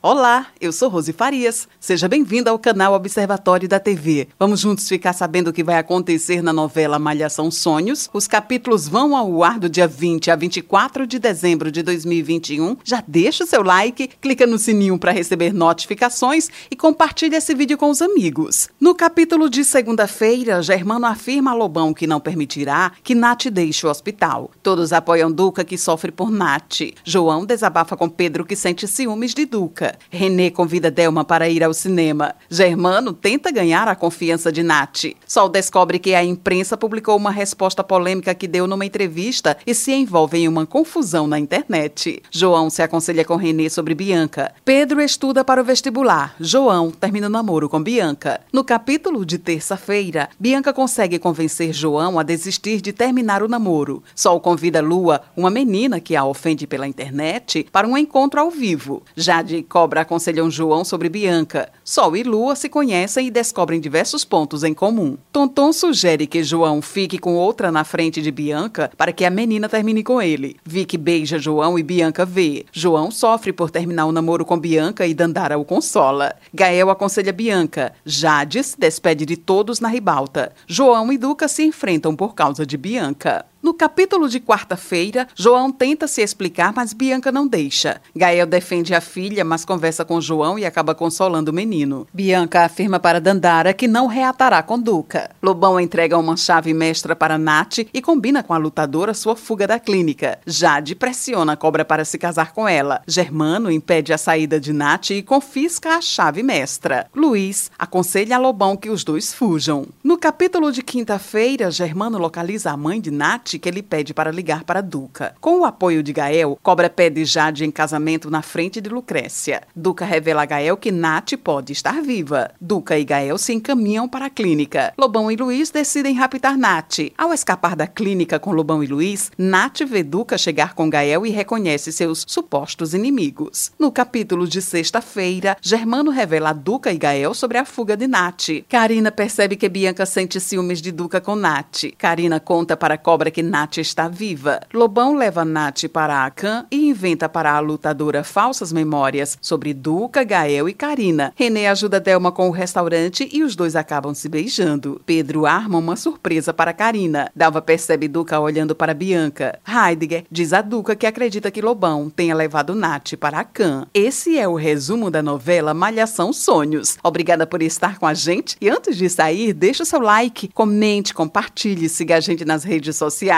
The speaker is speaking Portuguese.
Olá, eu sou Rose Farias. Seja bem-vinda ao canal Observatório da TV. Vamos juntos ficar sabendo o que vai acontecer na novela Malhação Sonhos. Os capítulos vão ao ar do dia 20 a 24 de dezembro de 2021. Já deixa o seu like, clica no sininho para receber notificações e compartilha esse vídeo com os amigos. No capítulo de segunda-feira, Germano afirma a Lobão que não permitirá que Nath deixe o hospital. Todos apoiam Duca, que sofre por Nath. João desabafa com Pedro, que sente ciúmes de Duca. Renê convida Delma para ir ao cinema. Germano tenta ganhar a confiança de Nath. Sol descobre que a imprensa publicou uma resposta polêmica que deu numa entrevista e se envolve em uma confusão na internet. João se aconselha com Renê sobre Bianca. Pedro estuda para o vestibular. João termina o namoro com Bianca. No capítulo de terça-feira, Bianca consegue convencer João a desistir de terminar o namoro. Sol convida Lua, uma menina que a ofende pela internet, para um encontro ao vivo. Jade Cobra aconselham João sobre Bianca. Sol e Lua se conhecem e descobrem diversos pontos em comum. Tonton sugere que João fique com outra na frente de Bianca para que a menina termine com ele. Vicky beija João e Bianca vê. João sofre por terminar o namoro com Bianca e Dandara o consola. Gael aconselha Bianca. Jades despede de todos na ribalta. João e Duca se enfrentam por causa de Bianca. No capítulo de quarta-feira, João tenta se explicar, mas Bianca não deixa. Gael defende a filha, mas conversa com João e acaba consolando o menino. Bianca afirma para Dandara que não reatará com Duca. Lobão entrega uma chave mestra para Nath e combina com a lutadora sua fuga da clínica. Jade pressiona a cobra para se casar com ela. Germano impede a saída de Nath e confisca a chave mestra. Luiz aconselha a Lobão que os dois fujam. No capítulo de quinta-feira, Germano localiza a mãe de Nath que ele pede para ligar para Duca. Com o apoio de Gael, Cobra pede Jade em casamento na frente de Lucrécia. Duca revela a Gael que Nath pode estar viva. Duca e Gael se encaminham para a clínica. Lobão e Luiz decidem raptar Nath. Ao escapar da clínica com Lobão e Luiz, Nath vê Duca chegar com Gael e reconhece seus supostos inimigos. No capítulo de sexta-feira, Germano revela a Duca e Gael sobre a fuga de Nath. Karina percebe que Bianca sente ciúmes de Duca com Nath. Karina conta para Cobra que que Nath está viva. Lobão leva Nath para a Khan e inventa para a lutadora falsas memórias sobre Duca, Gael e Karina. René ajuda Delma com o restaurante e os dois acabam se beijando. Pedro arma uma surpresa para Karina. Dalva percebe Duca olhando para Bianca. Heidegger diz a Duca que acredita que Lobão tenha levado Nath para a Khan. Esse é o resumo da novela Malhação Sonhos. Obrigada por estar com a gente e antes de sair, deixa o seu like, comente, compartilhe, siga a gente nas redes sociais